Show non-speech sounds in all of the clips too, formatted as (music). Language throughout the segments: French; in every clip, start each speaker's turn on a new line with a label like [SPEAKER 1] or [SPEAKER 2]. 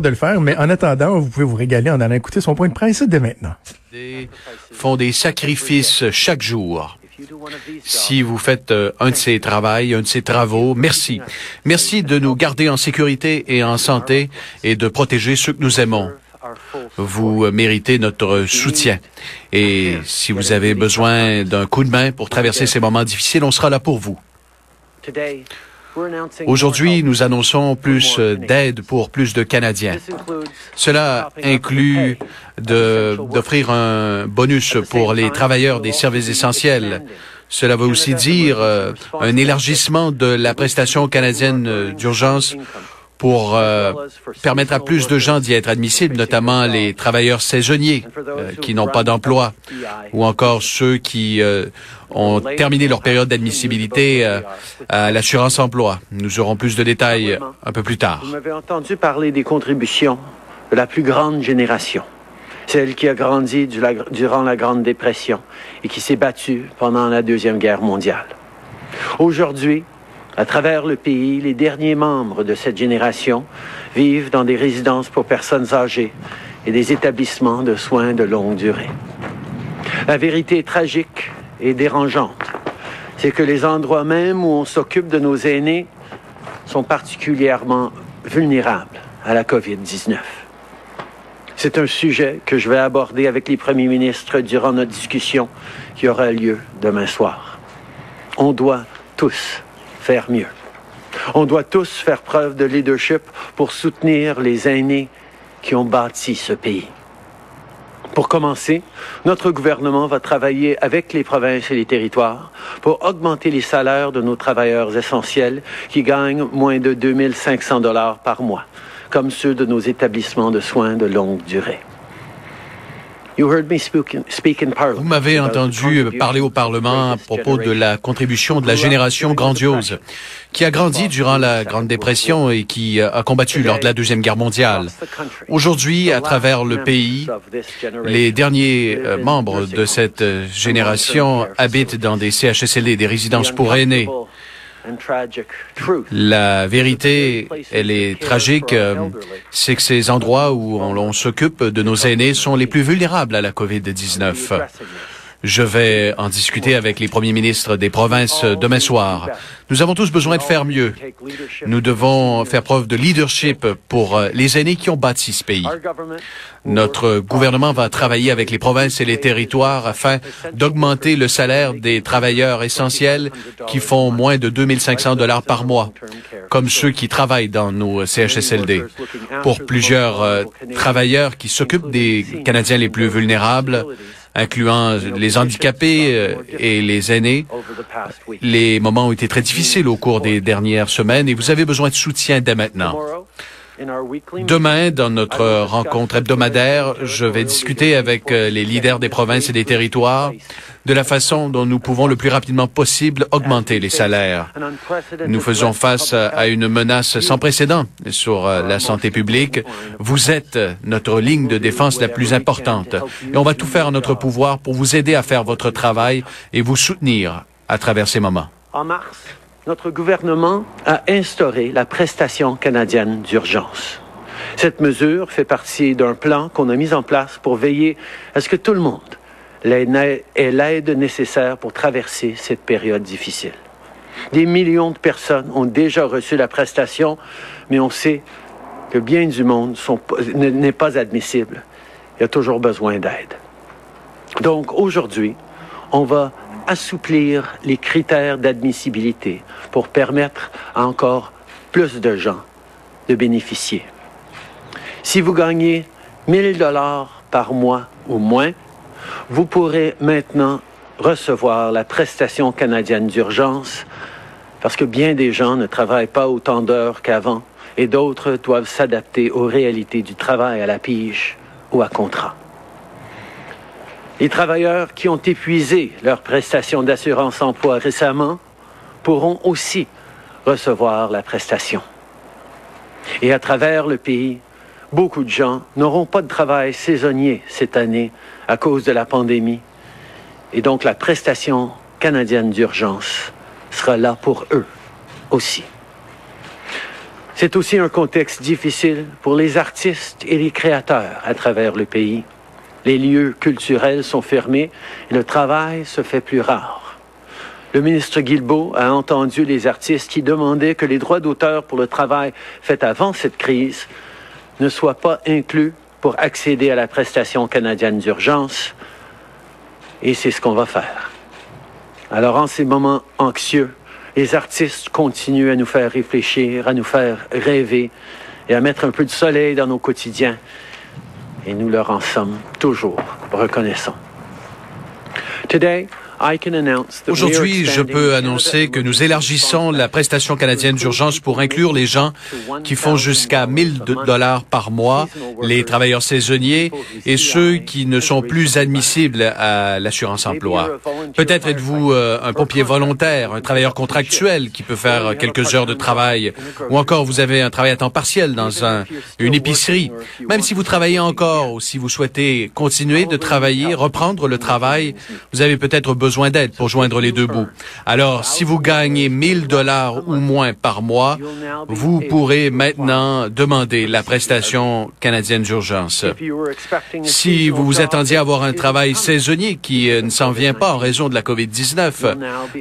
[SPEAKER 1] de le faire, mais en attendant, vous pouvez vous régaler en allant écouter son point de presse dès maintenant.
[SPEAKER 2] font des sacrifices chaque jour. Si vous faites euh, un de ces travaux, un de ces travaux, merci. Merci de nous garder en sécurité et en santé et de protéger ceux que nous aimons. Vous méritez notre soutien. Et si vous avez besoin d'un coup de main pour traverser ces moments difficiles, on sera là pour vous. Aujourd'hui, nous annonçons plus d'aide pour plus de Canadiens. Cela inclut d'offrir un bonus pour les travailleurs des services essentiels. Cela veut aussi dire euh, un élargissement de la prestation canadienne d'urgence pour euh, permettre à plus de gens d'y être admissibles, notamment les travailleurs saisonniers euh, qui n'ont pas d'emploi ou encore ceux qui euh, ont terminé leur période d'admissibilité à l'assurance emploi. Nous aurons plus de détails un peu plus tard.
[SPEAKER 3] Vous m'avez entendu parler des contributions de la plus grande génération, celle qui a grandi durant la Grande Dépression et qui s'est battue pendant la Deuxième Guerre mondiale. Aujourd'hui, à travers le pays, les derniers membres de cette génération vivent dans des résidences pour personnes âgées et des établissements de soins de longue durée. La vérité tragique et dérangeante, c'est que les endroits même où on s'occupe de nos aînés sont particulièrement vulnérables à la COVID-19. C'est un sujet que je vais aborder avec les premiers ministres durant notre discussion qui aura lieu demain soir. On doit tous faire mieux. On doit tous faire preuve de leadership pour soutenir les aînés qui ont bâti ce pays. Pour commencer, notre gouvernement va travailler avec les provinces et les territoires pour augmenter les salaires de nos travailleurs essentiels qui gagnent moins de 2500 dollars par mois, comme ceux de nos établissements de soins de longue durée.
[SPEAKER 2] Vous m'avez entendu parler au Parlement à propos de la contribution de la génération grandiose qui a grandi durant la Grande Dépression et qui a combattu lors de la Deuxième Guerre mondiale. Aujourd'hui, à travers le pays, les derniers euh, membres de cette euh, génération habitent dans des CHSLD, des résidences pour aînés. La vérité, elle est tragique, euh, c'est que ces endroits où on, s'occupe de nos aînés sont les plus vulnérables à la COVID-19. Je vais en discuter avec les premiers ministres des provinces demain soir. Nous avons tous besoin de faire mieux. Nous devons faire preuve de leadership pour euh, les aînés qui ont bâti ce pays. Notre gouvernement va travailler avec les provinces et les territoires afin d'augmenter le salaire des travailleurs essentiels qui font moins de 2500 dollars par mois, comme ceux qui travaillent dans nos CHSLD. Pour plusieurs euh, travailleurs qui s'occupent des Canadiens les plus vulnérables, incluant les handicapés euh, et les aînés. Les moments ont été très difficiles au cours des dernières semaines et vous avez besoin de soutien dès maintenant. Demain, dans notre rencontre hebdomadaire, je vais discuter avec euh, les leaders des provinces et des territoires de la façon dont nous pouvons le plus rapidement possible augmenter les salaires. Nous faisons face à une menace sans précédent sur euh, la santé publique. Vous êtes notre ligne de défense la plus importante et on va tout faire en notre pouvoir pour vous aider à faire votre travail et vous soutenir à travers ces moments.
[SPEAKER 3] En mars, notre gouvernement a instauré la prestation canadienne d'urgence. Cette mesure fait partie d'un plan qu'on a mis en place pour veiller à ce que tout le monde ait l'aide nécessaire pour traverser cette période difficile. Des millions de personnes ont déjà reçu la prestation, mais on sait que bien du monde n'est pas admissible. Il y a toujours besoin d'aide. Donc aujourd'hui, on va assouplir les critères d'admissibilité pour permettre à encore plus de gens de bénéficier. Si vous gagnez 1000 dollars par mois ou moins, vous pourrez maintenant recevoir la prestation canadienne d'urgence parce que bien des gens ne travaillent pas autant d'heures qu'avant et d'autres doivent s'adapter aux réalités du travail à la pige ou à contrat. Les travailleurs qui ont épuisé leur prestation d'assurance emploi récemment pourront aussi recevoir la prestation. Et à travers le pays, beaucoup de gens n'auront pas de travail saisonnier cette année à cause de la pandémie. Et donc la prestation canadienne d'urgence sera là pour eux aussi. C'est aussi un contexte difficile pour les artistes et les créateurs à travers le pays. Les lieux culturels sont fermés et le travail se fait plus rare. Le ministre Guilbeault a entendu les artistes qui demandaient que les droits d'auteur pour le travail fait avant cette crise ne soient pas inclus pour accéder à la prestation canadienne d'urgence. Et c'est ce qu'on va faire. Alors en ces moments anxieux, les artistes continuent à nous faire réfléchir, à nous faire rêver et à mettre un peu de soleil dans nos quotidiens. Et nous leur en sommes toujours reconnaissants. Today,
[SPEAKER 2] Aujourd'hui, je peux annoncer que nous élargissons la prestation canadienne d'urgence pour inclure les gens qui font jusqu'à 1000 dollars par mois, les travailleurs saisonniers et ceux qui ne sont plus admissibles à l'assurance emploi. Peut-être êtes-vous euh, un pompier volontaire, un travailleur contractuel qui peut faire quelques heures de travail, ou encore vous avez un travail à temps partiel dans un, une épicerie. Même si vous travaillez encore ou si vous souhaitez continuer de travailler, reprendre le travail, vous avez peut-être besoin besoin d'aide pour joindre les deux bouts. Alors, si vous gagnez 1000 dollars ou moins par mois, vous pourrez maintenant demander la prestation canadienne d'urgence. Si vous vous attendiez à avoir un travail saisonnier qui euh, ne s'en vient pas en raison de la COVID-19,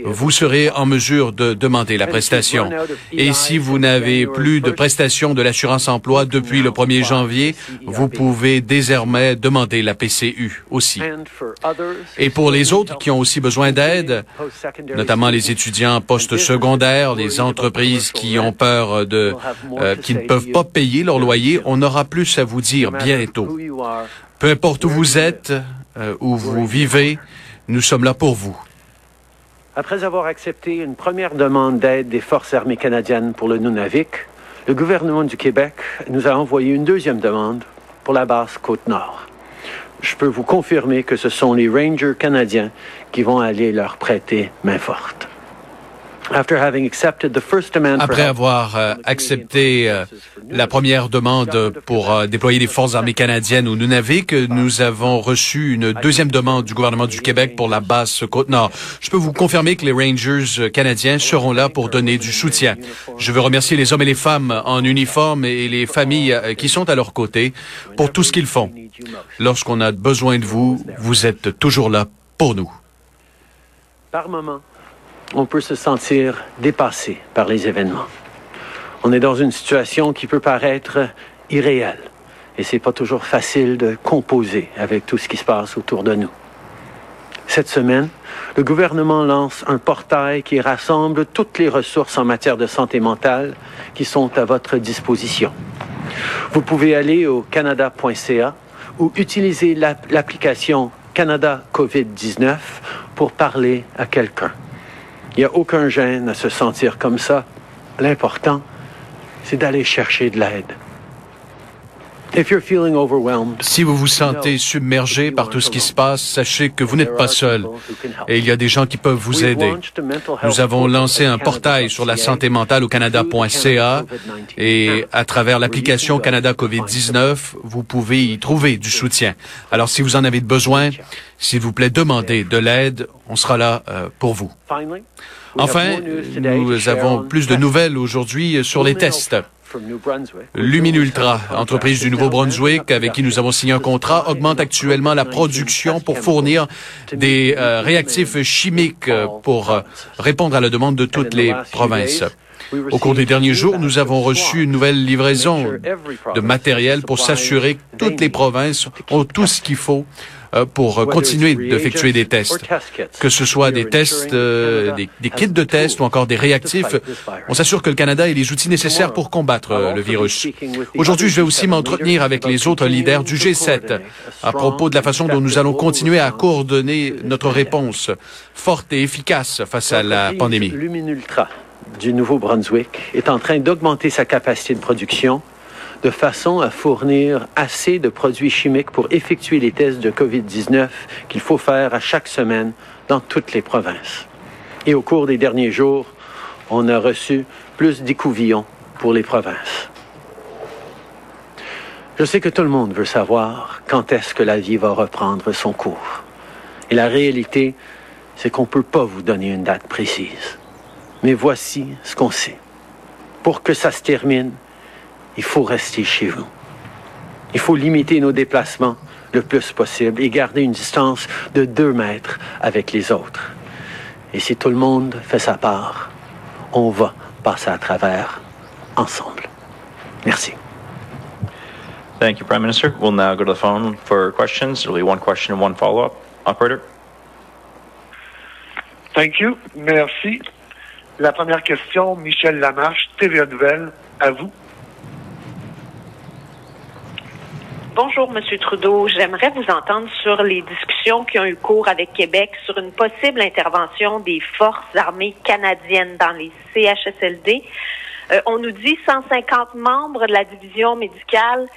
[SPEAKER 2] vous serez en mesure de demander la prestation. Et si vous n'avez plus de prestation de l'assurance emploi depuis le 1er janvier, vous pouvez désormais demander la PCU aussi. Et pour les autres qui ont aussi besoin d'aide, notamment les étudiants post-secondaires, les entreprises qui ont peur de, euh, qui ne peuvent pas payer leur loyer. On aura plus à vous dire bientôt. Peu importe où vous êtes, euh, où vous vivez, nous sommes là pour vous.
[SPEAKER 3] Après avoir accepté une première demande d'aide des Forces armées canadiennes pour le Nunavik, le gouvernement du Québec nous a envoyé une deuxième demande pour la base Côte-Nord je peux vous confirmer que ce sont les Rangers canadiens qui vont aller leur prêter main forte.
[SPEAKER 2] Après avoir euh, accepté euh, la première demande pour euh, déployer des forces armées canadiennes au Nunavik, nous avons reçu une deuxième demande du gouvernement du Québec pour la base Côte-Nord. Je peux vous confirmer que les Rangers canadiens seront là pour donner du soutien. Je veux remercier les hommes et les femmes en uniforme et les familles qui sont à leur côté pour tout ce qu'ils font. Lorsqu'on a besoin de vous, vous êtes toujours là pour nous.
[SPEAKER 3] Par moment, on peut se sentir dépassé par les événements. On est dans une situation qui peut paraître irréelle et c'est pas toujours facile de composer avec tout ce qui se passe autour de nous. Cette semaine, le gouvernement lance un portail qui rassemble toutes les ressources en matière de santé mentale qui sont à votre disposition. Vous pouvez aller au canada.ca ou utiliser l'application Canada COVID-19 pour parler à quelqu'un. Il n'y a aucun gêne à se sentir comme ça. L'important, c'est d'aller chercher de l'aide.
[SPEAKER 2] Si vous vous sentez submergé par tout ce qui se passe, sachez que vous n'êtes pas seul. et il y a des gens qui peuvent vous aider. Nous avons lancé un portail sur la santé mentale au Canada.ca et à travers l'application Canada COVID-19, vous pouvez y trouver du soutien. Alors si vous en avez besoin, s'il vous plaît, demandez de l'aide. On sera là euh, pour vous. Enfin, nous avons plus de nouvelles aujourd'hui sur les tests. Luminultra, entreprise du Nouveau-Brunswick avec qui nous avons signé un contrat, augmente actuellement la production pour fournir des euh, réactifs chimiques euh, pour euh, répondre à la demande de toutes les provinces. Au cours des derniers jours, nous avons reçu une nouvelle livraison de matériel pour s'assurer que toutes les provinces ont tout ce qu'il faut pour continuer d'effectuer des tests, que ce soit des tests, euh, des, kits de tests ou encore des réactifs. On s'assure que le Canada ait les outils nécessaires pour combattre euh, le virus. Aujourd'hui, je vais aussi m'entretenir avec les autres leaders du G7 à propos de la façon dont nous allons continuer à coordonner notre réponse forte et efficace face à la pandémie.
[SPEAKER 3] Luminultra du Nouveau-Brunswick est en train d'augmenter sa capacité de production de façon à fournir assez de produits chimiques pour effectuer les tests de COVID-19 qu'il faut faire à chaque semaine dans toutes les provinces. Et au cours des derniers jours, on a reçu plus d'écouvillons pour les provinces. Je sais que tout le monde veut savoir quand est-ce que la vie va reprendre son cours. Et la réalité, c'est qu'on ne peut pas vous donner une date précise. Mais voici ce qu'on sait. Pour que ça se termine, il faut rester chez vous. Il faut limiter nos déplacements le plus possible et garder une distance de deux mètres avec les autres. Et si tout le monde fait sa part, on va passer à travers ensemble. Merci.
[SPEAKER 4] Thank you, Prime Minister. We'll now go to the phone for questions. There'll be one question and one follow-up. Operator?
[SPEAKER 5] Thank you. Merci. La première question, Michel Lamarche, TVA Nouvelle, à vous.
[SPEAKER 6] Bonjour, Monsieur Trudeau. J'aimerais vous entendre sur les discussions qui ont eu cours avec Québec sur une possible intervention des forces armées canadiennes dans les CHSLD. Euh, on nous dit 150 membres de la division médicale.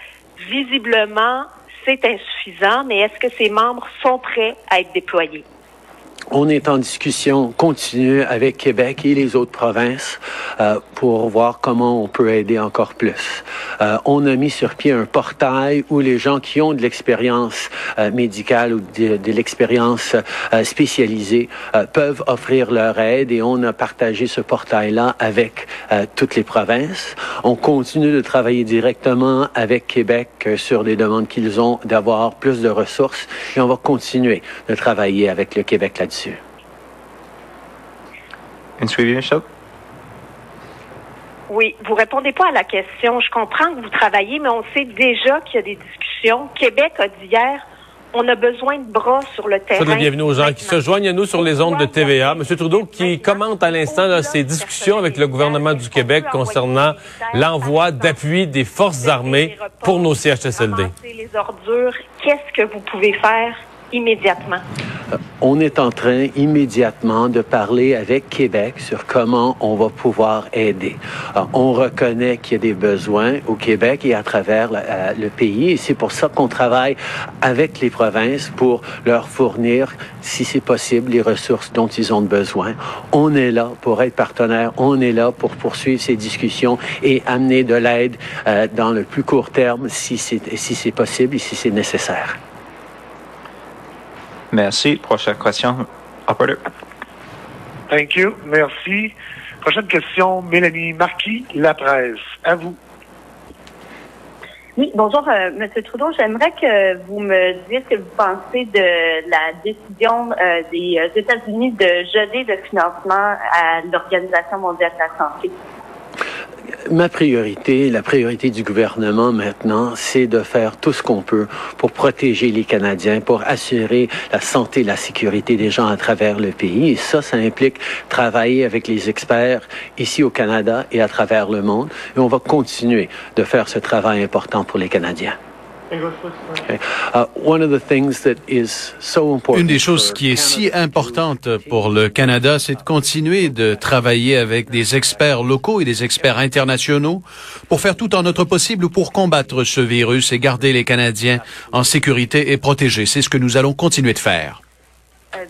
[SPEAKER 6] Visiblement, c'est insuffisant, mais est-ce que ces membres sont prêts à être déployés?
[SPEAKER 3] On est en discussion continue avec Québec et les autres provinces euh, pour voir comment on peut aider encore plus. Euh, on a mis sur pied un portail où les gens qui ont de l'expérience euh, médicale ou de, de l'expérience euh, spécialisée euh, peuvent offrir leur aide et on a partagé ce portail-là avec euh, toutes les provinces. On continue de travailler directement avec Québec sur des demandes qu'ils ont d'avoir plus de ressources et on va continuer de travailler avec le Québec là-dessus.
[SPEAKER 4] In Sweden, Michelle?
[SPEAKER 6] Oui, vous répondez pas à la question. Je comprends que vous travaillez, mais on sait déjà qu'il y a des discussions. Québec a dit hier, on a besoin de bras sur le terrain.
[SPEAKER 7] Souhaite la bienvenue aux gens qui se joignent à nous sur les ondes de TVA. Monsieur Trudeau qui commente à l'instant ces discussions avec le gouvernement du Québec concernant l'envoi d'appui des forces armées pour nos CHSLD.
[SPEAKER 6] Les ordures, qu'est-ce que vous pouvez faire? Immédiatement?
[SPEAKER 3] On est en train immédiatement de parler avec Québec sur comment on va pouvoir aider. Euh, on reconnaît qu'il y a des besoins au Québec et à travers le, euh, le pays et c'est pour ça qu'on travaille avec les provinces pour leur fournir, si c'est possible, les ressources dont ils ont besoin. On est là pour être partenaire, on est là pour poursuivre ces discussions et amener de l'aide euh, dans le plus court terme si c'est possible et si c'est nécessaire.
[SPEAKER 4] Merci. Prochaine question. Operator.
[SPEAKER 5] Thank you. Merci. Prochaine question, Mélanie Marquis, La Presse. À vous.
[SPEAKER 8] Oui, bonjour, euh, Monsieur Trudeau. J'aimerais que vous me disiez ce que vous pensez de la décision euh, des euh, États-Unis de geler le financement à l'Organisation mondiale de la santé.
[SPEAKER 3] Ma priorité, la priorité du gouvernement maintenant, c'est de faire tout ce qu'on peut pour protéger les Canadiens, pour assurer la santé la sécurité des gens à travers le pays. Et ça, ça implique travailler avec les experts ici au Canada et à travers le monde. Et on va continuer de faire ce travail important pour les Canadiens. Uh, one of the things that is so important
[SPEAKER 2] Une des choses
[SPEAKER 3] for
[SPEAKER 2] qui est si
[SPEAKER 3] Canada
[SPEAKER 2] importante pour le Canada, c'est de continuer de travailler avec des experts locaux et des experts internationaux pour faire tout en notre possible pour combattre ce virus et garder les Canadiens en sécurité et protégés. C'est ce que nous allons continuer de faire.
[SPEAKER 8] Euh,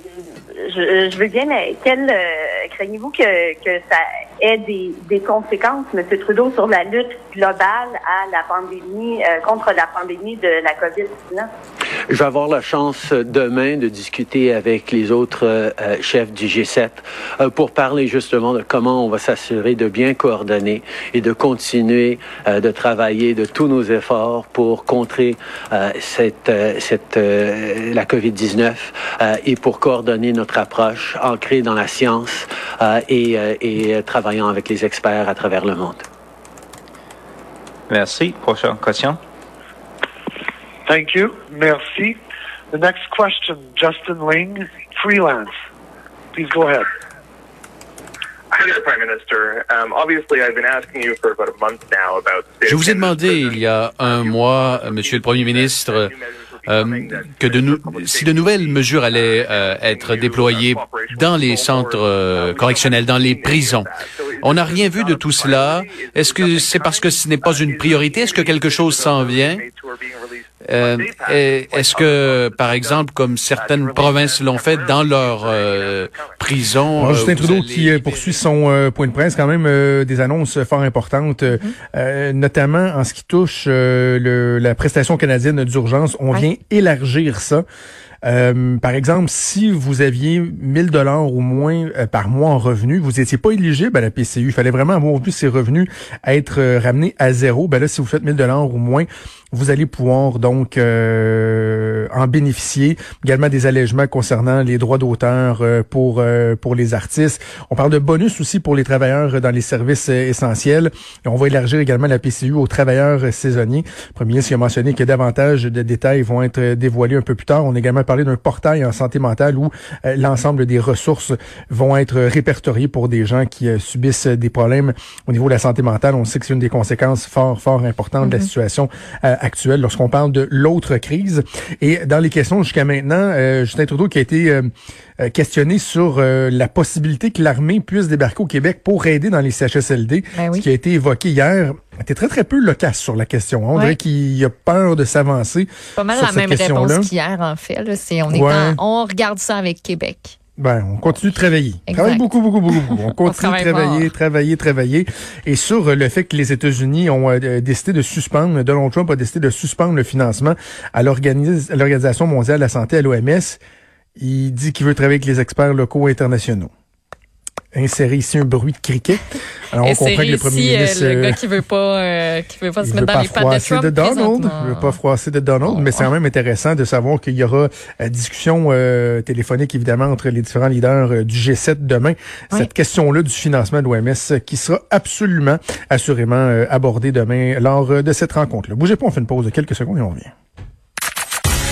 [SPEAKER 8] je, je veux bien, mais quel euh, craignez-vous que, que ça ait des, des conséquences, M. Trudeau, sur la lutte globale à la pandémie, euh, contre la pandémie de la COVID-19?
[SPEAKER 3] Je vais avoir la chance demain de discuter avec les autres euh, chefs du G7 euh, pour parler justement de comment on va s'assurer de bien coordonner et de continuer euh, de travailler de tous nos efforts pour contrer euh, cette, euh, cette, euh, la COVID-19 euh, et pour coordonner notre approche ancrée dans la science et, et euh, travaillant avec les experts à travers le monde.
[SPEAKER 4] Merci. Prochaine question.
[SPEAKER 5] Thank you. Merci. The next question, Justin Ling, Freelance. Please go ahead.
[SPEAKER 9] Hi there, Prime Minister. Obviously, I've been asking you for about a month now about. the state
[SPEAKER 2] Je vous ai demandé il y a un mois, Monsieur le Premier ministre, euh, que de si de nouvelles mesures allaient euh, être déployées dans les centres euh, correctionnels, dans les prisons. On n'a rien vu de tout cela. Est-ce que c'est parce que ce n'est pas une priorité? Est-ce que quelque chose s'en vient? Euh, Est-ce que, par exemple, comme certaines provinces l'ont fait dans leurs euh, prisons...
[SPEAKER 1] Alors,
[SPEAKER 2] euh,
[SPEAKER 1] Justin Trudeau
[SPEAKER 2] allez
[SPEAKER 1] qui euh, poursuit son euh, point de presse, quand même euh, des annonces fort importantes, euh, notamment en ce qui touche euh, le, la prestation canadienne d'urgence. On vient élargir ça. Euh, par exemple, si vous aviez 1000 dollars ou moins euh, par mois en revenus, vous n'étiez pas éligible à la PCU. Il fallait vraiment avoir vu ces revenus être euh, ramenés à zéro. Ben là, si vous faites 1000 dollars ou moins, vous allez pouvoir donc en bénéficier. Également des allègements concernant les droits d'auteur pour pour les artistes. On parle de bonus aussi pour les travailleurs dans les services essentiels. On va élargir également la PCU aux travailleurs saisonniers. Premier ministre a mentionné que davantage de détails vont être dévoilés un peu plus tard. On également parlé d'un portail en santé mentale où euh, l'ensemble des ressources vont être répertoriées pour des gens qui euh, subissent des problèmes au niveau de la santé mentale. On sait que c'est une des conséquences fort, fort importantes de la mhm. situation euh, actuelle lorsqu'on parle de l'autre crise. Et dans les questions jusqu'à maintenant, Justin Trudeau qui a été questionné sur la possibilité que l'armée puisse débarquer au Québec pour aider dans les CHSLD,
[SPEAKER 10] ben
[SPEAKER 1] ce qui a été évoqué hier était très, très peu loquace sur la question. On dirait qu'il a peur de s'avancer.
[SPEAKER 10] Pas mal la même réponse qu'hier, en fait. Là. on, est on regarde ça avec Québec.
[SPEAKER 1] Ben, on continue de travailler. On travaille beaucoup, beaucoup, beaucoup, beaucoup. On (laughs) continue de travailler, travailler, travailler. Et sur le fait que les États-Unis ont euh, décidé de suspendre, Donald Trump a décidé de suspendre le financement à l'Organisation mondiale de la santé, à l'OMS, il dit qu'il veut travailler avec les experts locaux et internationaux insérer ici un bruit de criquet.
[SPEAKER 10] Alors, on comprend que le premier ministre... Euh, le gars qui veut pas, euh, qui veut pas se mettre dans les pattes de Trump.
[SPEAKER 1] De Donald, il veut pas froisser de Donald, mais c'est quand même intéressant de savoir qu'il y aura euh, discussion euh, téléphonique, évidemment, entre les différents leaders euh, du G7 demain. Cette question-là du financement de l'OMS qui sera absolument, assurément abordée demain lors de cette rencontre-là. Bougez pas, on fait une pause de quelques secondes et on revient.